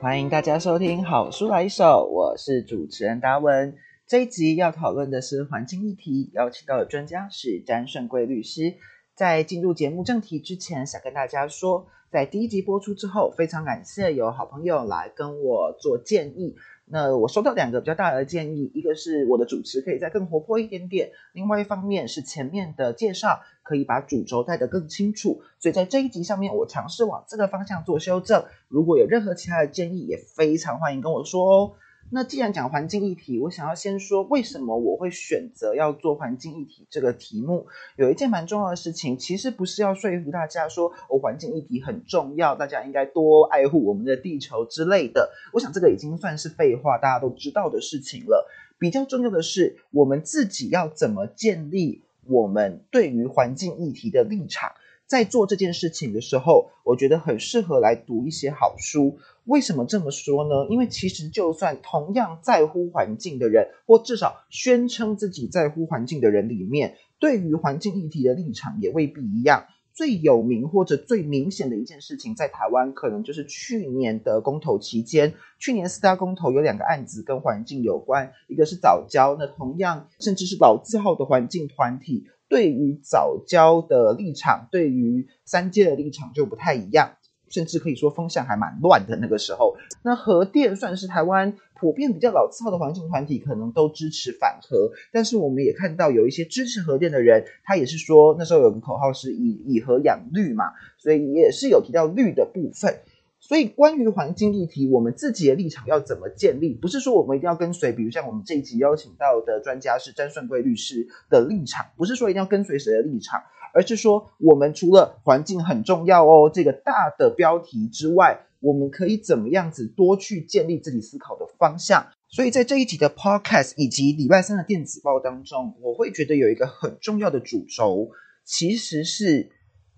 欢迎大家收听《好书来一首》，我是主持人达文。这一集要讨论的是环境议题，邀请到的专家是詹顺贵律师。在进入节目正题之前，想跟大家说，在第一集播出之后，非常感谢有好朋友来跟我做建议。那我收到两个比较大的建议，一个是我的主持可以再更活泼一点点，另外一方面是前面的介绍可以把主轴带得更清楚。所以在这一集上面，我尝试往这个方向做修正。如果有任何其他的建议，也非常欢迎跟我说哦。那既然讲环境议题，我想要先说为什么我会选择要做环境议题这个题目。有一件蛮重要的事情，其实不是要说服大家说哦环境议题很重要，大家应该多爱护我们的地球之类的。我想这个已经算是废话，大家都知道的事情了。比较重要的是，我们自己要怎么建立我们对于环境议题的立场。在做这件事情的时候，我觉得很适合来读一些好书。为什么这么说呢？因为其实就算同样在乎环境的人，或至少宣称自己在乎环境的人里面，对于环境议题的立场也未必一样。最有名或者最明显的一件事情，在台湾可能就是去年的公投期间，去年四大公投有两个案子跟环境有关，一个是早教，那同样甚至是老字号的环境团体。对于早教的立场，对于三阶的立场就不太一样，甚至可以说风向还蛮乱的。那个时候，那核电算是台湾普遍比较老字号的环境团体，可能都支持反核。但是我们也看到有一些支持核电的人，他也是说那时候有个口号是以以核养绿嘛，所以也是有提到绿的部分。所以，关于环境议题，我们自己的立场要怎么建立？不是说我们一定要跟随，比如像我们这一集邀请到的专家是詹顺贵律师的立场，不是说一定要跟随谁的立场，而是说我们除了环境很重要哦这个大的标题之外，我们可以怎么样子多去建立自己思考的方向。所以在这一集的 Podcast 以及礼拜三的电子报当中，我会觉得有一个很重要的主轴，其实是。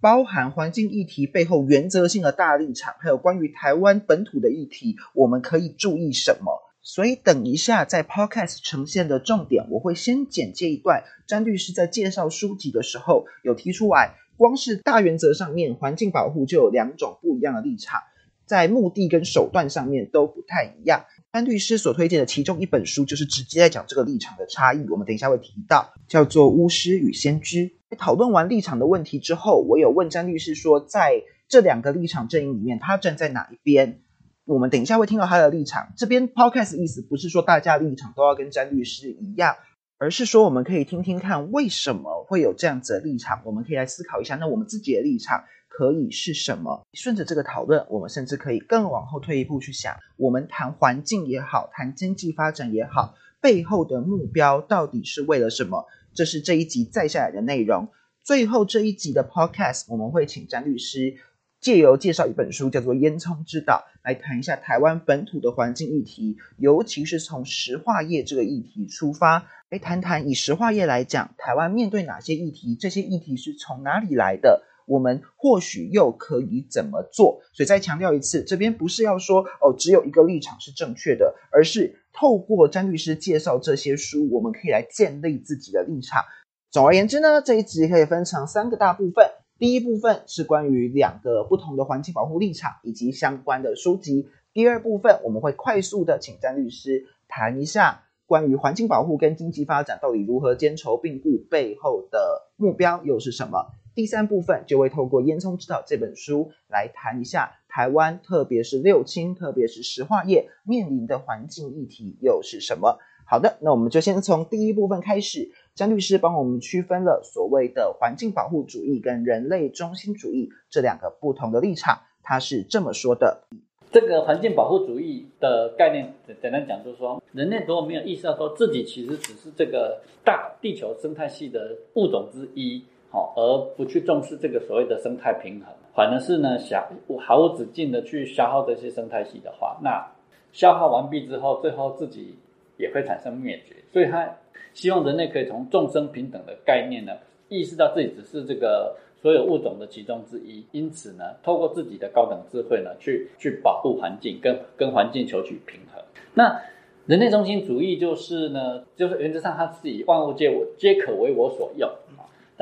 包含环境议题背后原则性的大立场，还有关于台湾本土的议题，我们可以注意什么？所以等一下在 Podcast 呈现的重点，我会先简介一段。詹律师在介绍书籍的时候有提出来，光是大原则上面，环境保护就有两种不一样的立场，在目的跟手段上面都不太一样。詹律师所推荐的其中一本书，就是直接在讲这个立场的差异。我们等一下会提到，叫做《巫师与先知》。讨论完立场的问题之后，我有问詹律师说，在这两个立场阵营里面，他站在哪一边？我们等一下会听到他的立场。这边 podcast 意思不是说大家立场都要跟詹律师一样，而是说我们可以听听看为什么会有这样子的立场。我们可以来思考一下，那我们自己的立场可以是什么？顺着这个讨论，我们甚至可以更往后退一步去想，我们谈环境也好，谈经济发展也好，背后的目标到底是为了什么？这是这一集再下来的内容。最后这一集的 Podcast，我们会请詹律师借由介绍一本书，叫做《烟囱之岛》，来谈一下台湾本土的环境议题，尤其是从石化业这个议题出发，来谈谈以石化业来讲，台湾面对哪些议题，这些议题是从哪里来的，我们或许又可以怎么做？所以再强调一次，这边不是要说哦，只有一个立场是正确的，而是透过詹律师介绍这些书，我们可以来建立自己的立场。总而言之呢，这一集可以分成三个大部分。第一部分是关于两个不同的环境保护立场以及相关的书籍。第二部分我们会快速的请詹律师谈一下关于环境保护跟经济发展到底如何兼筹并顾，背后的目标又是什么。第三部分就会透过《烟囱之道》这本书来谈一下台湾，特别是六轻，特别是石化业面临的环境议题又是什么。好的，那我们就先从第一部分开始。张律师帮我们区分了所谓的环境保护主义跟人类中心主义这两个不同的立场。他是这么说的：这个环境保护主义的概念，简单讲就是说，人类如果没有意识到说自己其实只是这个大地球生态系的物种之一，好，而不去重视这个所谓的生态平衡，反而是呢想毫无止境的去消耗这些生态系的话，那消耗完毕之后，最后自己。也会产生灭绝，所以他希望人类可以从众生平等的概念呢，意识到自己只是这个所有物种的其中之一，因此呢，透过自己的高等智慧呢，去去保护环境，跟跟环境求取平衡。那人类中心主义就是呢，就是原则上他自己万物皆我皆可为我所用，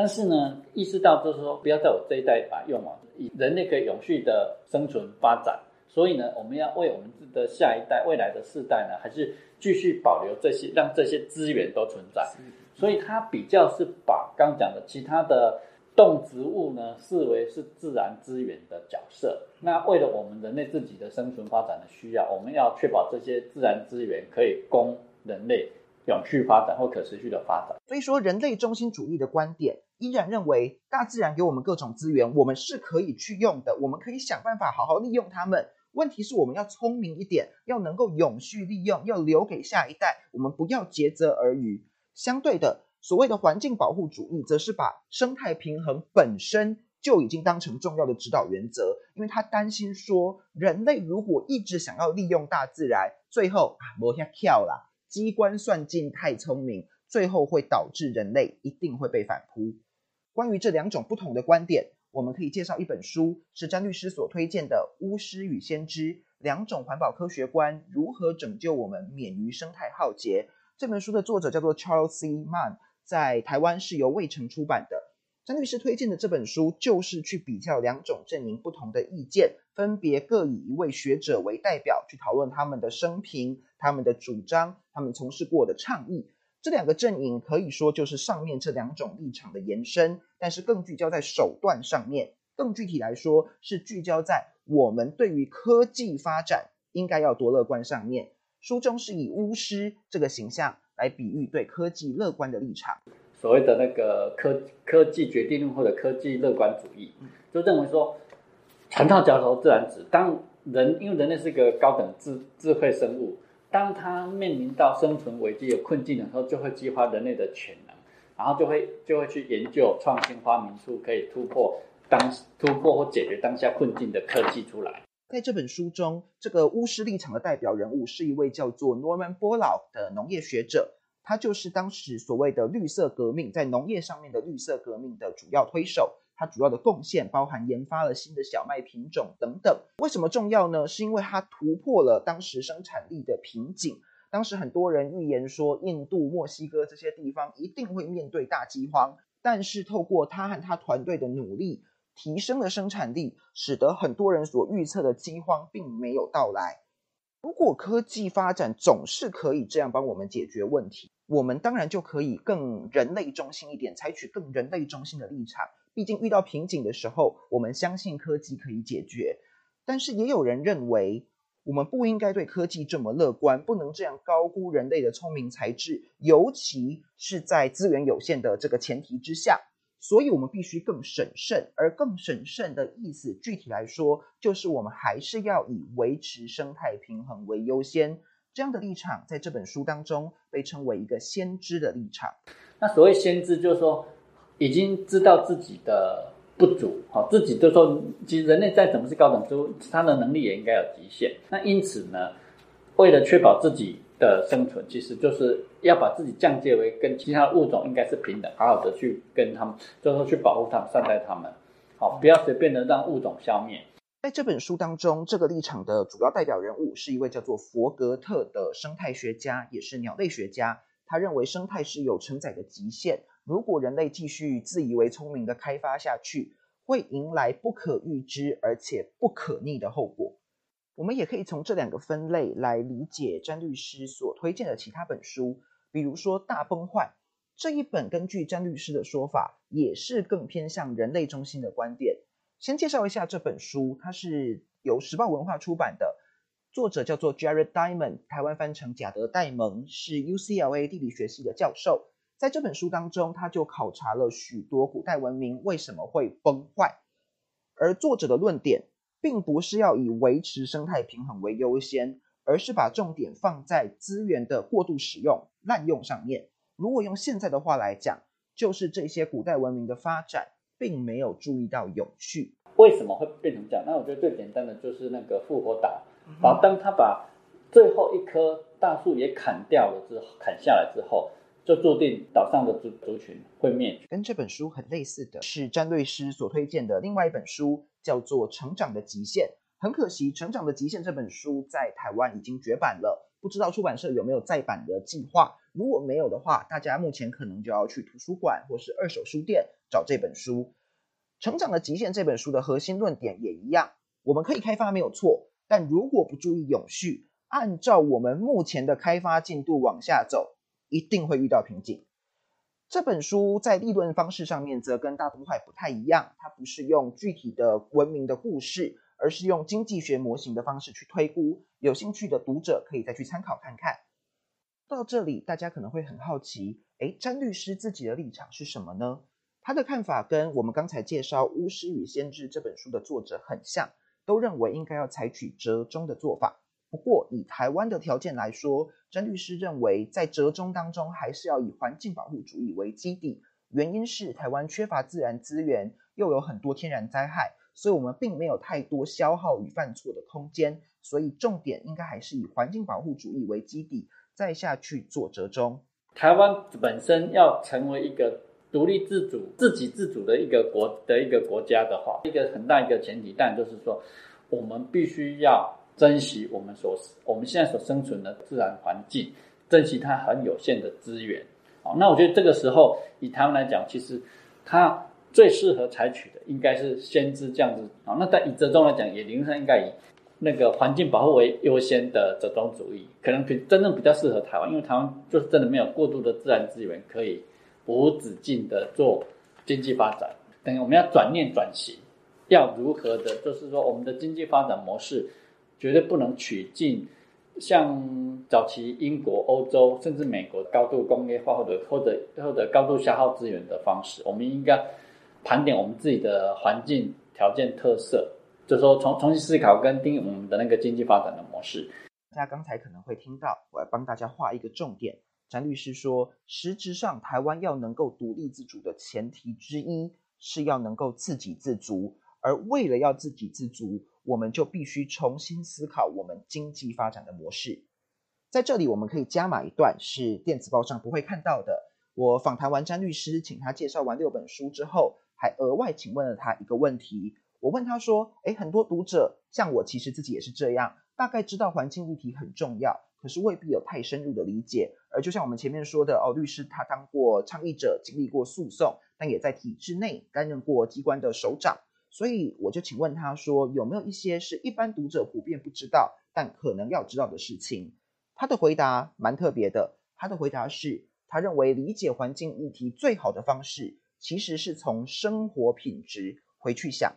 但是呢，意识到就是说不要在我这一代把用完，以人类可以永续的生存发展。所以呢，我们要为我们的下一代、未来的世代呢，还是继续保留这些，让这些资源都存在。所以它比较是把刚讲的其他的动植物呢，视为是自然资源的角色。那为了我们人类自己的生存发展的需要，我们要确保这些自然资源可以供人类永续发展或可持续的发展。所以说，人类中心主义的观点依然认为，大自然给我们各种资源，我们是可以去用的，我们可以想办法好好利用它们。问题是我们要聪明一点，要能够永续利用，要留给下一代，我们不要竭泽而渔。相对的，所谓的环境保护主义，则是把生态平衡本身就已经当成重要的指导原则，因为他担心说，人类如果一直想要利用大自然，最后啊，没下跳啦，机关算尽太聪明，最后会导致人类一定会被反扑。关于这两种不同的观点。我们可以介绍一本书，是詹律师所推荐的《巫师与先知：两种环保科学观如何拯救我们免于生态浩劫》。这本书的作者叫做 Charles C. Mann，在台湾是由未城出版的。詹律师推荐的这本书，就是去比较两种阵营不同的意见，分别各以一位学者为代表，去讨论他们的生平、他们的主张、他们从事过的倡议。这两个阵营可以说就是上面这两种立场的延伸，但是更聚焦在手段上面。更具体来说，是聚焦在我们对于科技发展应该要多乐观上面。书中是以巫师这个形象来比喻对科技乐观的立场。所谓的那个科科技决定论或者科技乐观主义，就认为说，船到桥头自然直。当人因为人类是一个高等智智慧生物。当他面临到生存危机有困境的时候，就会激发人类的潜能，然后就会就会去研究创新发明出可以突破当突破或解决当下困境的科技出来。在这本书中，这个巫师立场的代表人物是一位叫做 Norman Borlaug 的农业学者，他就是当时所谓的绿色革命在农业上面的绿色革命的主要推手。它主要的贡献包含研发了新的小麦品种等等。为什么重要呢？是因为它突破了当时生产力的瓶颈。当时很多人预言说，印度、墨西哥这些地方一定会面对大饥荒。但是透过他和他团队的努力，提升了生产力，使得很多人所预测的饥荒并没有到来。如果科技发展总是可以这样帮我们解决问题，我们当然就可以更人类中心一点，采取更人类中心的立场。毕竟遇到瓶颈的时候，我们相信科技可以解决。但是也有人认为，我们不应该对科技这么乐观，不能这样高估人类的聪明才智，尤其是在资源有限的这个前提之下。所以我们必须更审慎。而更审慎的意思，具体来说，就是我们还是要以维持生态平衡为优先。这样的立场，在这本书当中被称为一个先知的立场。那所谓先知，就是说。已经知道自己的不足，好，自己就说，其实人类再怎么是高等生物，他的能力也应该有极限。那因此呢，为了确保自己的生存，其实就是要把自己降阶为跟其他物种应该是平等，好好的去跟他们，就是说去保护他们、善待他们，好，不要随便的让物种消灭。在这本书当中，这个立场的主要代表人物是一位叫做佛格特的生态学家，也是鸟类学家。他认为生态是有承载的极限。如果人类继续自以为聪明的开发下去，会迎来不可预知而且不可逆的后果。我们也可以从这两个分类来理解詹律师所推荐的其他本书，比如说《大崩坏》这一本，根据詹律师的说法，也是更偏向人类中心的观点。先介绍一下这本书，它是由时报文化出版的，作者叫做 Jared Diamond，台湾翻成贾德戴蒙，是 UCLA 地理学系的教授。在这本书当中，他就考察了许多古代文明为什么会崩坏，而作者的论点并不是要以维持生态平衡为优先，而是把重点放在资源的过度使用、滥用上面。如果用现在的话来讲，就是这些古代文明的发展并没有注意到永续。为什么会变成这样？那我觉得最简单的就是那个复活岛，然后当他把最后一棵大树也砍掉了之后，砍下来之后。就注定岛上的族族群会灭绝。跟这本书很类似的是，詹瑞师所推荐的另外一本书，叫做《成长的极限》。很可惜，《成长的极限》这本书在台湾已经绝版了，不知道出版社有没有再版的计划。如果没有的话，大家目前可能就要去图书馆或是二手书店找这本书。《成长的极限》这本书的核心论点也一样，我们可以开发没有错，但如果不注意永续，按照我们目前的开发进度往下走，一定会遇到瓶颈。这本书在立论方式上面则跟大东海不太一样，它不是用具体的文明的故事，而是用经济学模型的方式去推估。有兴趣的读者可以再去参考看看。到这里，大家可能会很好奇，诶，詹律师自己的立场是什么呢？他的看法跟我们刚才介绍《巫师与先知》这本书的作者很像，都认为应该要采取折中的做法。不过，以台湾的条件来说，詹律师认为在折中当中，还是要以环境保护主义为基地。原因是台湾缺乏自然资源，又有很多天然灾害，所以我们并没有太多消耗与犯错的空间。所以重点应该还是以环境保护主义为基地，再下去做折中。台湾本身要成为一个独立自主、自给自足的一个国的一个国家的话，一个很大一个前提，但就是说，我们必须要。珍惜我们所我们现在所生存的自然环境，珍惜它很有限的资源。好，那我觉得这个时候以台湾来讲，其实它最适合采取的应该是先知这样子。好，那在以折中来讲，也理论上应该以那个环境保护为优先的折中主义，可能比真正比较适合台湾，因为台湾就是真的没有过度的自然资源可以无止境的做经济发展。等于我们要转念转型，要如何的，就是说我们的经济发展模式。绝对不能取进像早期英国、欧洲甚至美国高度工业化或者或者或者高度消耗资源的方式。我们应该盘点我们自己的环境条件特色，就说重重新思考跟定义我们的那个经济发展的模式。大家刚才可能会听到，我来帮大家画一个重点。詹律师说，实质上台湾要能够独立自主的前提之一，是要能够自给自足。而为了要自给自足，我们就必须重新思考我们经济发展的模式。在这里，我们可以加码一段是电子报上不会看到的。我访谈完詹律师，请他介绍完六本书之后，还额外请问了他一个问题。我问他说：“诶，很多读者像我，其实自己也是这样，大概知道环境议题很重要，可是未必有太深入的理解。而就像我们前面说的，哦，律师他当过倡议者，经历过诉讼，但也在体制内担任过机关的首长。”所以我就请问他说，有没有一些是一般读者普遍不知道，但可能要知道的事情？他的回答蛮特别的。他的回答是，他认为理解环境议题最好的方式，其实是从生活品质回去想。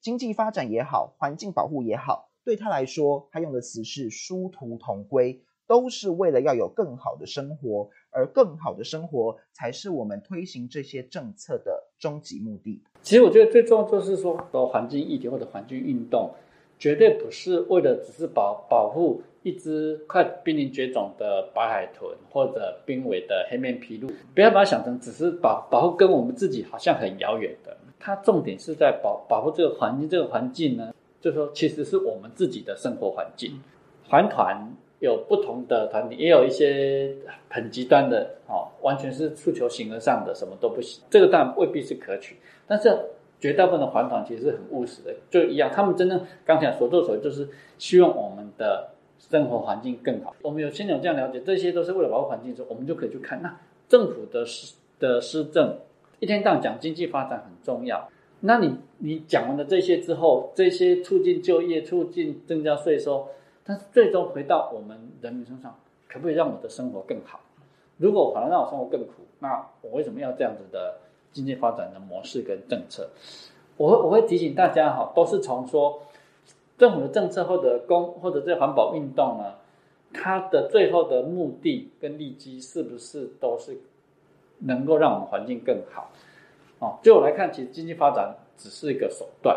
经济发展也好，环境保护也好，对他来说，他用的词是殊途同归。都是为了要有更好的生活，而更好的生活才是我们推行这些政策的终极目的。其实我觉得最重要就是说，环境议题或者环境运动，绝对不是为了只是保保护一只快濒临绝种的白海豚或者濒危的黑面琵鹭，不要把它想成只是保保护跟我们自己好像很遥远的。它重点是在保保护这个环境，这个环境呢，就是说其实是我们自己的生活环境。环团。有不同的团体，也有一些很极端的，哦，完全是诉求形而上的，什么都不行。这个当然未必是可取，但是绝大部分的环团其实是很务实的，就一样。他们真正刚才所做所为，就是希望我们的生活环境更好。我们有先有这样了解，这些都是为了保护环境之后，我们就可以去看，那政府的施的施政，一天到晚讲经济发展很重要，那你你讲完了这些之后，这些促进就业、促进增加税收。但是最终回到我们人民身上，可不可以让我的生活更好？如果反而让我生活更苦，那我为什么要这样子的经济发展的模式跟政策？我会我会提醒大家哈，都是从说政府的政策或者公或者这环保运动呢，它的最后的目的跟利基是不是都是能够让我们环境更好？哦，就我来看，其实经济发展只是一个手段，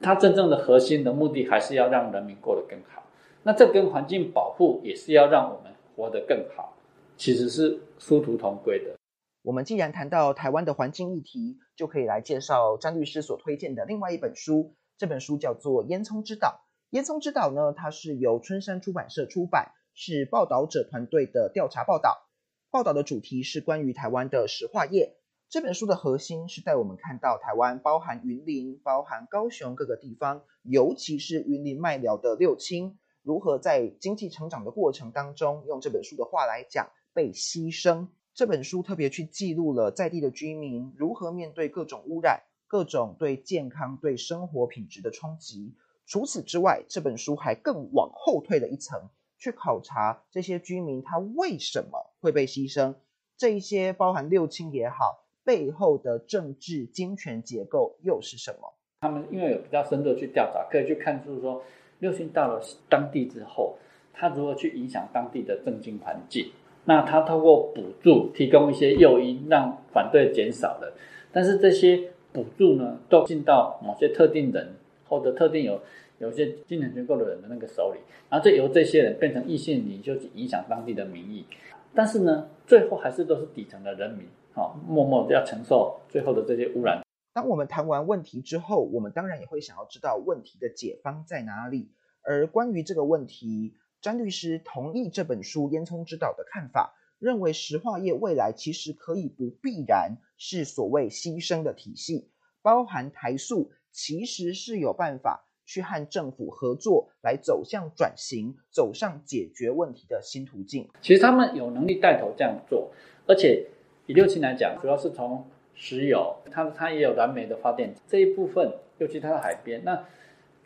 它真正的核心的目的还是要让人民过得更好。那这跟环境保护也是要让我们活得更好，其实是殊途同归的。我们既然谈到台湾的环境议题，就可以来介绍张律师所推荐的另外一本书。这本书叫做《烟囱之岛》。烟囱之岛呢，它是由春山出版社出版，是报道者团队的调查报道。报道的主题是关于台湾的石化业。这本书的核心是带我们看到台湾包含云林、包含高雄各个地方，尤其是云林麦寮的六轻。如何在经济成长的过程当中，用这本书的话来讲，被牺牲？这本书特别去记录了在地的居民如何面对各种污染、各种对健康、对生活品质的冲击，除此之外，这本书还更往后退了一层，去考察这些居民他为什么会被牺牲，这一些包含六亲也好，背后的政治金权结构又是什么？他们因为有比较深入去调查，可以去看出说，六亲到了当地之后，他如何去影响当地的政经环境。那他透过补助提供一些诱因，让反对减少了，但是这些补助呢，都进到某些特定人或者特定有有些金钱结构的人的那个手里，然后就由这些人变成异性领袖去影响当地的民意。但是呢，最后还是都是底层的人民，好，默默要承受最后的这些污染。当我们谈完问题之后，我们当然也会想要知道问题的解方在哪里。而关于这个问题，詹律师同意这本书《烟囱之岛》的看法，认为石化业未来其实可以不必然是所谓牺牲的体系，包含台塑其实是有办法去和政府合作，来走向转型，走上解决问题的新途径。其实他们有能力带头这样做，而且以六七来讲，主要是从石油，它它也有燃煤的发电这一部分，尤其它的海边那。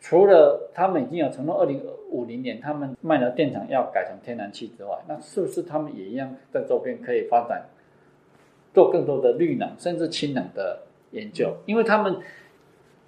除了他们已经有承诺，二零五零年他们卖的电厂要改成天然气之外，那是不是他们也一样在周边可以发展做更多的绿能甚至氢能的研究？因为他们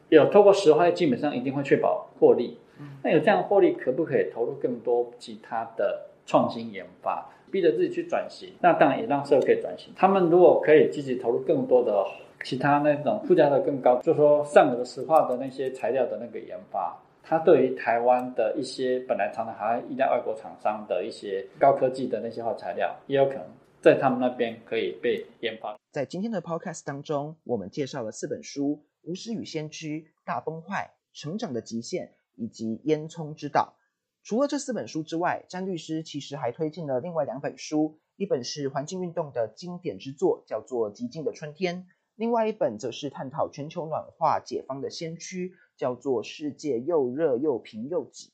有透过石化，基本上一定会确保获利。那有这样获利，可不可以投入更多其他的创新研发，逼着自己去转型？那当然也让社会可以转型。他们如果可以积极投入更多的。其他那种附加的更高，就说上游的石化的那些材料的那个研发，它对于台湾的一些本来常常还依赖外国厂商的一些高科技的那些化材料，也有可能在他们那边可以被研发。在今天的 podcast 当中，我们介绍了四本书：《无师与先驱》、《大崩坏》、《成长的极限》以及《烟囱之道》。除了这四本书之外，詹律师其实还推荐了另外两本书，一本是环境运动的经典之作，叫做《极静的春天》。另外一本则是探讨全球暖化解方的先驱，叫做《世界又热又平又挤》。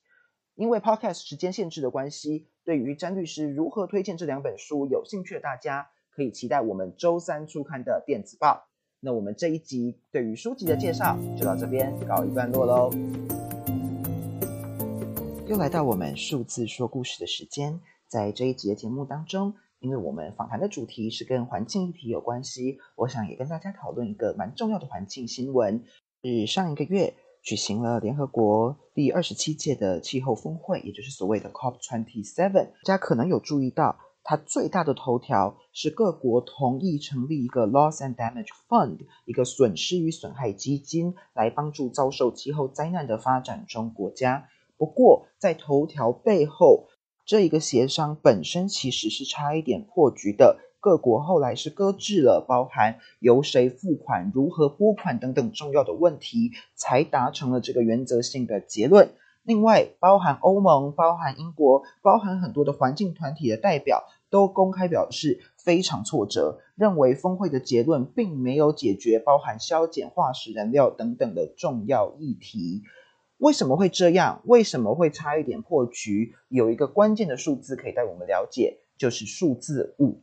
因为 Podcast 时间限制的关系，对于詹律师如何推荐这两本书有兴趣的大家，可以期待我们周三出刊的电子报。那我们这一集对于书籍的介绍就到这边告一段落喽。又来到我们数字说故事的时间，在这一集的节目当中。因为我们访谈的主题是跟环境议题有关系，我想也跟大家讨论一个蛮重要的环境新闻。是上一个月举行了联合国第二十七届的气候峰会，也就是所谓的 COP twenty seven。大家可能有注意到，它最大的头条是各国同意成立一个 Loss and Damage Fund，一个损失与损害基金，来帮助遭受气候灾难的发展中国家。不过，在头条背后，这一个协商本身其实是差一点破局的，各国后来是搁置了包含由谁付款、如何拨款等等重要的问题，才达成了这个原则性的结论。另外，包含欧盟、包含英国、包含很多的环境团体的代表都公开表示非常挫折，认为峰会的结论并没有解决包含削减化石燃料等等的重要议题。为什么会这样？为什么会差一点破局？有一个关键的数字可以带我们了解，就是数字五。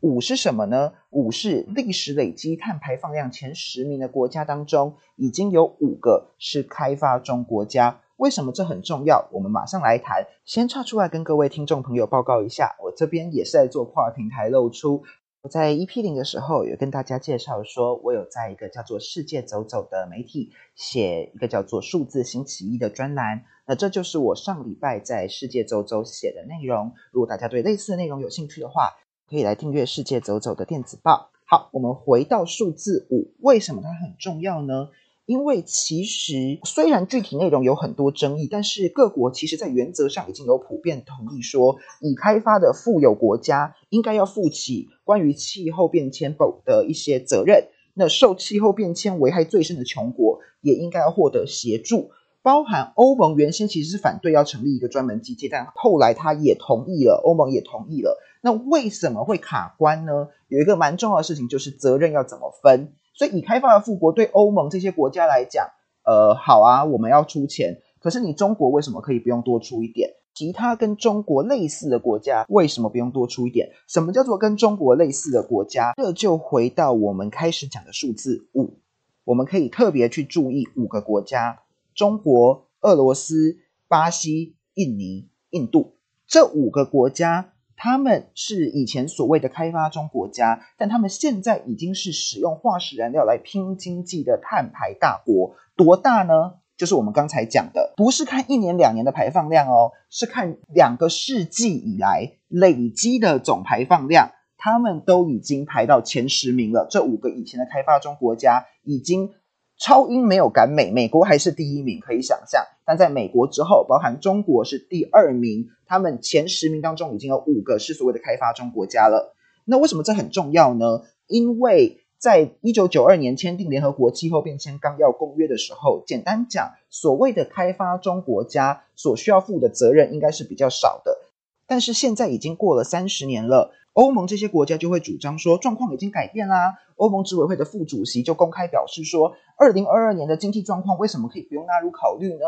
五是什么呢？五是历史累积碳排放量前十名的国家当中，已经有五个是开发中国家。为什么这很重要？我们马上来谈。先插出来跟各位听众朋友报告一下，我这边也是在做跨平台露出。我在 EP 零的时候有跟大家介绍说，我有在一个叫做“世界走走”的媒体写一个叫做“数字星期一”的专栏。那这就是我上礼拜在“世界走走”写的内容。如果大家对类似的内容有兴趣的话，可以来订阅“世界走走”的电子报。好，我们回到数字五，为什么它很重要呢？因为其实虽然具体内容有很多争议，但是各国其实在原则上已经有普遍同意说，已开发的富有国家应该要负起关于气候变迁的一些责任。那受气候变迁危害最深的穷国也应该要获得协助。包含欧盟原先其实是反对要成立一个专门机构，但后来他也同意了，欧盟也同意了。那为什么会卡关呢？有一个蛮重要的事情就是责任要怎么分。所以，已开发的富国对欧盟这些国家来讲，呃，好啊，我们要出钱。可是，你中国为什么可以不用多出一点？其他跟中国类似的国家为什么不用多出一点？什么叫做跟中国类似的国家？这就回到我们开始讲的数字五。我们可以特别去注意五个国家：中国、俄罗斯、巴西、印尼、印度这五个国家，他们是以前所谓的开发中国家，但他们现在已经是使用化石燃料来拼经济的碳排大国。多大呢？就是我们刚才讲的，不是看一年两年的排放量哦，是看两个世纪以来累积的总排放量，他们都已经排到前十名了。这五个以前的开发中国家已经。超英没有赶美，美国还是第一名，可以想象。但在美国之后，包含中国是第二名，他们前十名当中已经有五个是所谓的开发中国家了。那为什么这很重要呢？因为在一九九二年签订联合国气候变迁纲要公约的时候，简单讲，所谓的开发中国家所需要负的责任应该是比较少的。但是现在已经过了三十年了。欧盟这些国家就会主张说，状况已经改变啦。欧盟执委会的副主席就公开表示说，二零二二年的经济状况为什么可以不用纳入考虑呢？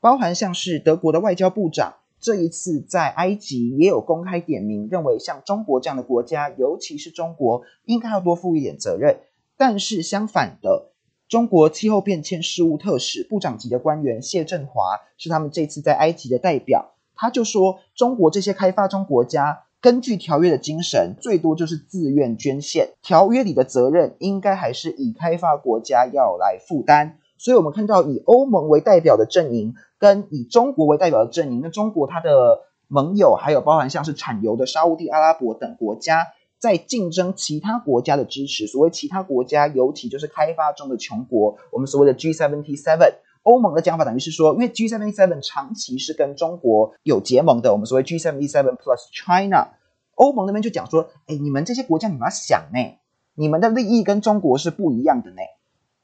包含像是德国的外交部长这一次在埃及也有公开点名，认为像中国这样的国家，尤其是中国，应该要多负一点责任。但是相反的，中国气候变迁事务特使部长级的官员谢振华是他们这次在埃及的代表，他就说，中国这些开发中国家。根据条约的精神，最多就是自愿捐献。条约里的责任应该还是以开发国家要来负担。所以，我们看到以欧盟为代表的阵营，跟以中国为代表的阵营，那中国它的盟友还有包含像是产油的沙地阿拉伯等国家，在竞争其他国家的支持。所谓其他国家，尤其就是开发中的穷国，我们所谓的 g seven t seven。欧盟的讲法等于是说，因为 G77 长期是跟中国有结盟的，我们所谓 G77 plus China，欧盟那边就讲说，哎，你们这些国家你们要想呢，你们的利益跟中国是不一样的呢。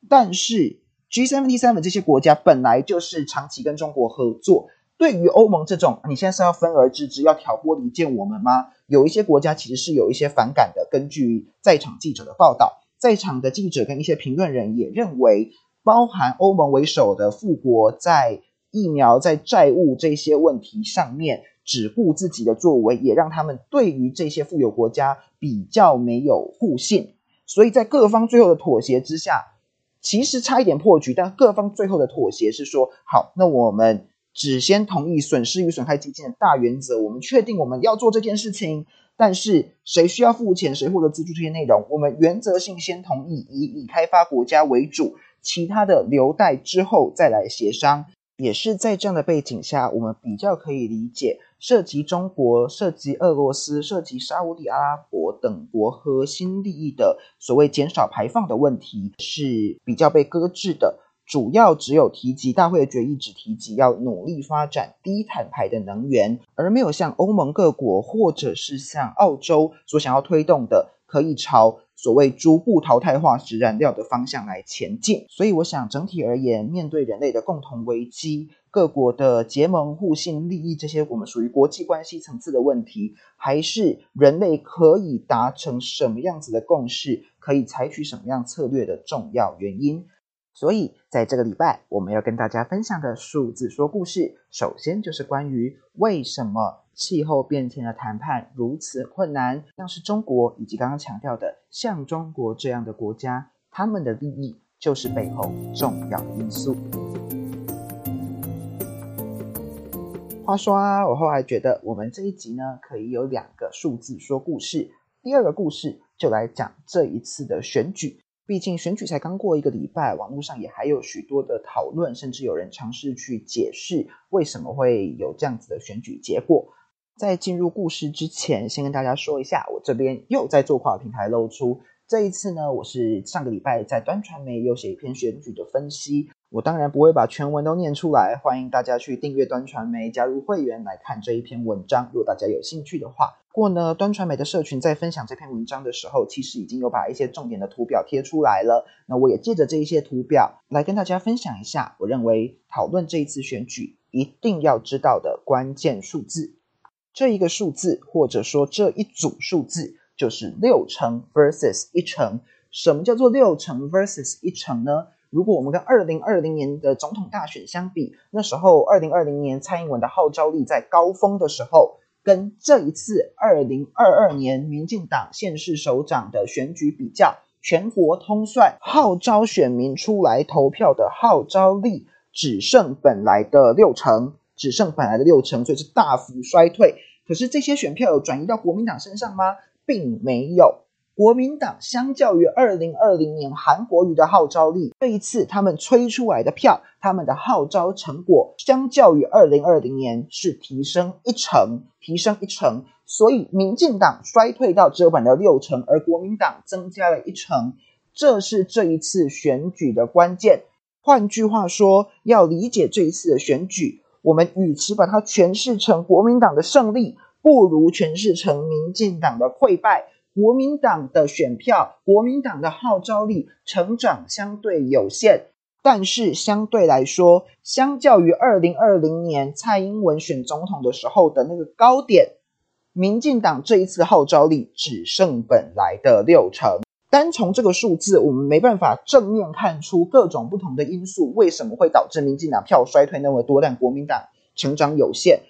但是 G77 这些国家本来就是长期跟中国合作，对于欧盟这种，你现在是要分而治之，要挑拨离间我们吗？有一些国家其实是有一些反感的。根据在场记者的报道，在场的记者跟一些评论人也认为。包含欧盟为首的富国在疫苗、在债务这些问题上面只顾自己的作为，也让他们对于这些富有国家比较没有互信。所以在各方最后的妥协之下，其实差一点破局，但各方最后的妥协是说：好，那我们只先同意损失与损害基金的大原则，我们确定我们要做这件事情，但是谁需要付钱、谁获得资助这些内容，我们原则性先同意，以以开发国家为主。其他的留待之后再来协商，也是在这样的背景下，我们比较可以理解，涉及中国、涉及俄罗斯、涉及沙地阿拉伯等国核心利益的所谓减少排放的问题是比较被搁置的。主要只有提及大会的决议只提及要努力发展低碳排的能源，而没有像欧盟各国或者是像澳洲所想要推动的，可以朝。所谓逐步淘汰化石燃料的方向来前进，所以我想整体而言，面对人类的共同危机，各国的结盟互信利益这些我们属于国际关系层次的问题，还是人类可以达成什么样子的共识，可以采取什么样策略的重要原因。所以在这个礼拜，我们要跟大家分享的数字说故事，首先就是关于为什么。气候变迁的谈判如此困难，像是中国以及刚刚强调的像中国这样的国家，他们的利益就是背后重要的因素。话说啊，我后来觉得我们这一集呢，可以有两个数字说故事。第二个故事就来讲这一次的选举，毕竟选举才刚过一个礼拜，网络上也还有许多的讨论，甚至有人尝试去解释为什么会有这样子的选举结果。在进入故事之前，先跟大家说一下，我这边又在做跨平台露出。这一次呢，我是上个礼拜在端传媒又写一篇选举的分析。我当然不会把全文都念出来，欢迎大家去订阅端传媒，加入会员来看这一篇文章。如果大家有兴趣的话，不过呢，端传媒的社群在分享这篇文章的时候，其实已经有把一些重点的图表贴出来了。那我也借着这一些图表来跟大家分享一下，我认为讨论这一次选举一定要知道的关键数字。这一个数字，或者说这一组数字，就是六成 versus 一成。什么叫做六成 versus 一成呢？如果我们跟二零二零年的总统大选相比，那时候二零二零年蔡英文的号召力在高峰的时候，跟这一次二零二二年民进党县市首长的选举比较，全国通算号召选民出来投票的号召力。只剩本来的六成，只剩本来的六成，所以是大幅衰退。可是这些选票有转移到国民党身上吗？并没有。国民党相较于二零二零年韩国瑜的号召力，这一次他们吹出来的票，他们的号召成果，相较于二零二零年是提升一成，提升一成。所以民进党衰退到只有本的六成，而国民党增加了一成，这是这一次选举的关键。换句话说，要理解这一次的选举，我们与其把它诠释成国民党的胜利，不如诠释成民进党的溃败。国民党的选票，国民党的号召力成长相对有限，但是相对来说，相较于二零二零年蔡英文选总统的时候的那个高点，民进党这一次号召力只剩本来的六成。单从这个数字，我们没办法正面看出各种不同的因素为什么会导致民进党票衰退那么多，但国民党成长有限。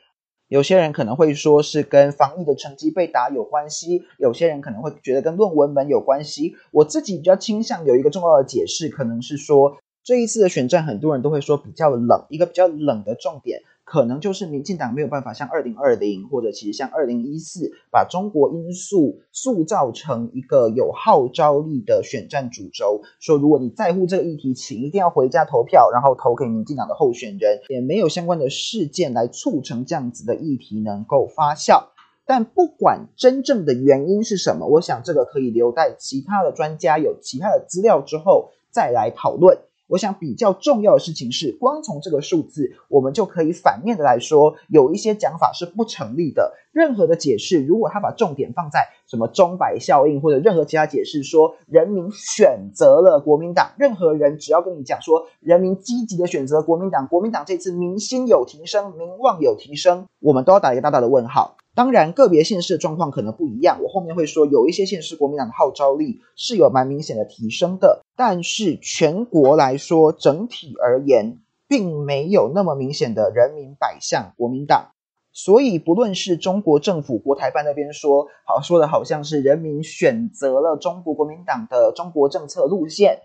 有些人可能会说是跟防疫的成绩被打有关系，有些人可能会觉得跟论文门有关系。我自己比较倾向有一个重要的解释，可能是说这一次的选战，很多人都会说比较冷，一个比较冷的重点。可能就是民进党没有办法像二零二零或者其实像二零一四，把中国因素塑造成一个有号召力的选战主轴。说如果你在乎这个议题，请一定要回家投票，然后投给民进党的候选人。也没有相关的事件来促成这样子的议题能够发酵。但不管真正的原因是什么，我想这个可以留待其他的专家有其他的资料之后再来讨论。我想比较重要的事情是，光从这个数字，我们就可以反面的来说，有一些讲法是不成立的。任何的解释，如果他把重点放在什么钟摆效应，或者任何其他解释，说人民选择了国民党，任何人只要跟你讲说人民积极的选择国民党，国民党这次民心有提升，民望有提升，我们都要打一个大大的问号。当然，个别县市的状况可能不一样。我后面会说，有一些县市国民党的号召力是有蛮明显的提升的，但是全国来说，整体而言，并没有那么明显的人民摆向国民党。所以，不论是中国政府国台办那边说，好说的好像是人民选择了中国国民党的中国政策路线，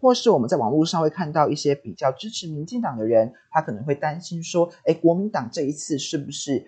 或是我们在网络上会看到一些比较支持民进党的人，他可能会担心说，哎，国民党这一次是不是？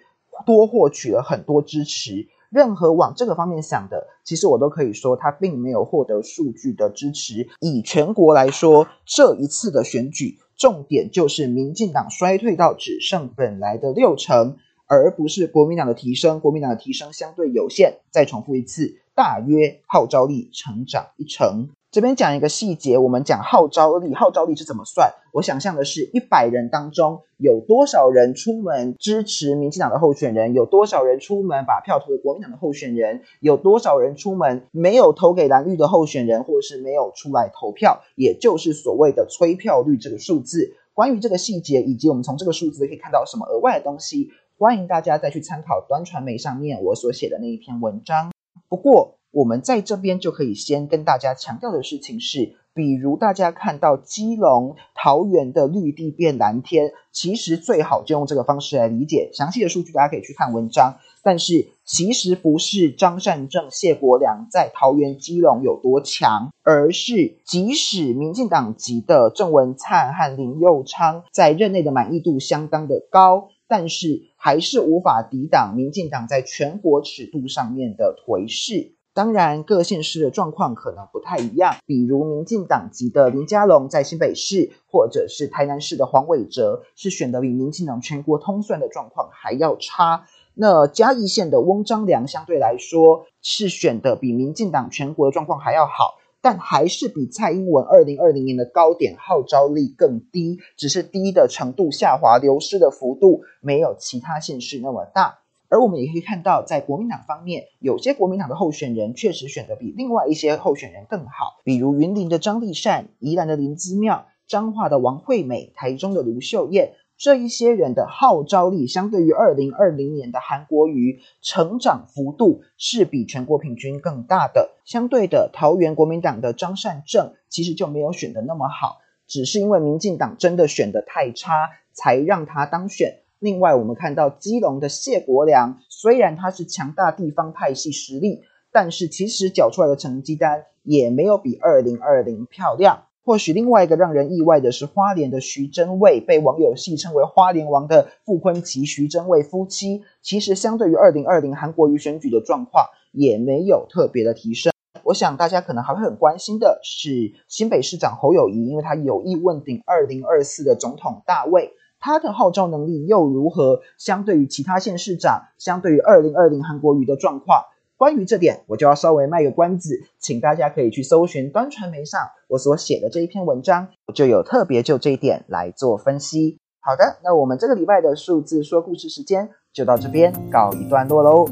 多获取了很多支持，任何往这个方面想的，其实我都可以说，他并没有获得数据的支持。以全国来说，这一次的选举重点就是民进党衰退到只剩本来的六成，而不是国民党的提升。国民党的提升相对有限。再重复一次，大约号召力成长一成。这边讲一个细节，我们讲号召力，号召力是怎么算？我想象的是一百人当中有多少人出门支持民进党的候选人，有多少人出门把票投给国民党的候选人，有多少人出门没有投给蓝绿的候选人，或者是没有出来投票，也就是所谓的催票率这个数字。关于这个细节，以及我们从这个数字可以看到什么额外的东西，欢迎大家再去参考端传媒上面我所写的那一篇文章。不过，我们在这边就可以先跟大家强调的事情是，比如大家看到基隆、桃园的绿地变蓝天，其实最好就用这个方式来理解。详细的数据大家可以去看文章，但是其实不是张善政、谢国良在桃园、基隆有多强，而是即使民进党籍的郑文灿和林佑昌在任内的满意度相当的高，但是还是无法抵挡民进党在全国尺度上面的颓势。当然，各县市的状况可能不太一样。比如，民进党籍的林佳龙在新北市，或者是台南市的黄伟哲，是选的比民进党全国通算的状况还要差。那嘉义县的翁章良相对来说是选的比民进党全国的状况还要好，但还是比蔡英文二零二零年的高点号召力更低，只是低的程度下滑，流失的幅度没有其他县市那么大。而我们也可以看到，在国民党方面，有些国民党的候选人确实选的比另外一些候选人更好，比如云林的张立善、宜兰的林姿妙、彰化的王惠美、台中的卢秀燕，这一些人的号召力，相对于二零二零年的韩国瑜，成长幅度是比全国平均更大的。相对的，桃园国民党的张善政其实就没有选的那么好，只是因为民进党真的选的太差，才让他当选。另外，我们看到基隆的谢国良，虽然他是强大地方派系实力，但是其实缴出来的成绩单也没有比二零二零漂亮。或许另外一个让人意外的是，花莲的徐真卫被网友戏称为“花莲王”的傅昆奇、徐真卫夫妻，其实相对于二零二零韩国瑜选举的状况，也没有特别的提升。我想大家可能还会很关心的是新北市长侯友谊，因为他有意问鼎二零二四的总统大位，他的号召能力又如何？相对于其他县市长，相对于二零二零韩国瑜的状况？关于这点，我就要稍微卖个关子，请大家可以去搜寻端传媒上我所写的这一篇文章，我就有特别就这一点来做分析。好的，那我们这个礼拜的数字说故事时间就到这边告一段落喽。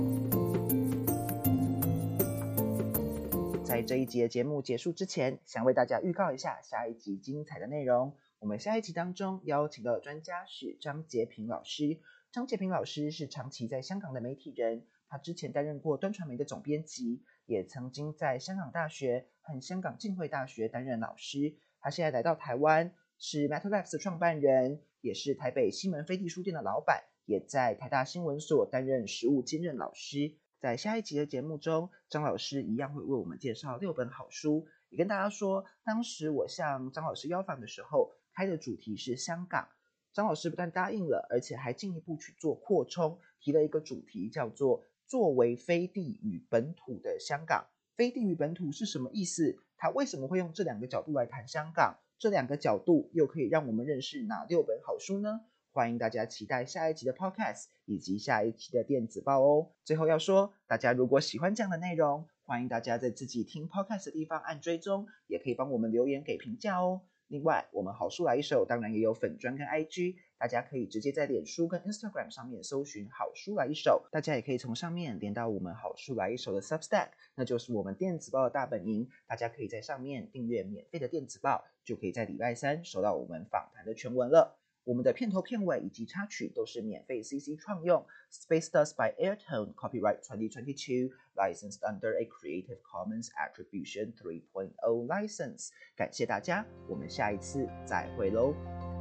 在这一节节目结束之前，想为大家预告一下下一集精彩的内容。我们下一集当中邀请到的专家是张杰平老师。张杰平老师是长期在香港的媒体人。他之前担任过端传媒的总编辑，也曾经在香港大学和香港浸会大学担任老师。他现在来到台湾，是 MetaLabs 的创办人，也是台北西门飞地书店的老板，也在台大新闻所担任实务兼任老师。在下一集的节目中，张老师一样会为我们介绍六本好书，也跟大家说，当时我向张老师邀访的时候，开的主题是香港。张老师不但答应了，而且还进一步去做扩充，提了一个主题叫做。作为飞地与本土的香港，飞地与本土是什么意思？他为什么会用这两个角度来谈香港？这两个角度又可以让我们认识哪六本好书呢？欢迎大家期待下一集的 Podcast 以及下一期的电子报哦。最后要说，大家如果喜欢这样的内容，欢迎大家在自己听 Podcast 的地方按追踪，也可以帮我们留言给评价哦。另外，我们好书来一首，当然也有粉砖跟 IG。大家可以直接在脸书跟 Instagram 上面搜寻“好书来一首”，大家也可以从上面连到我们“好书来一首”的 Substack，那就是我们电子报的大本营。大家可以在上面订阅免费的电子报，就可以在礼拜三收到我们访谈的全文了。我们的片头、片尾以及插曲都是免费 CC 创用，Space Dust by Airtone Copyright 2022 Licensed under a Creative Commons Attribution 3.0 License。感谢大家，我们下一次再会喽。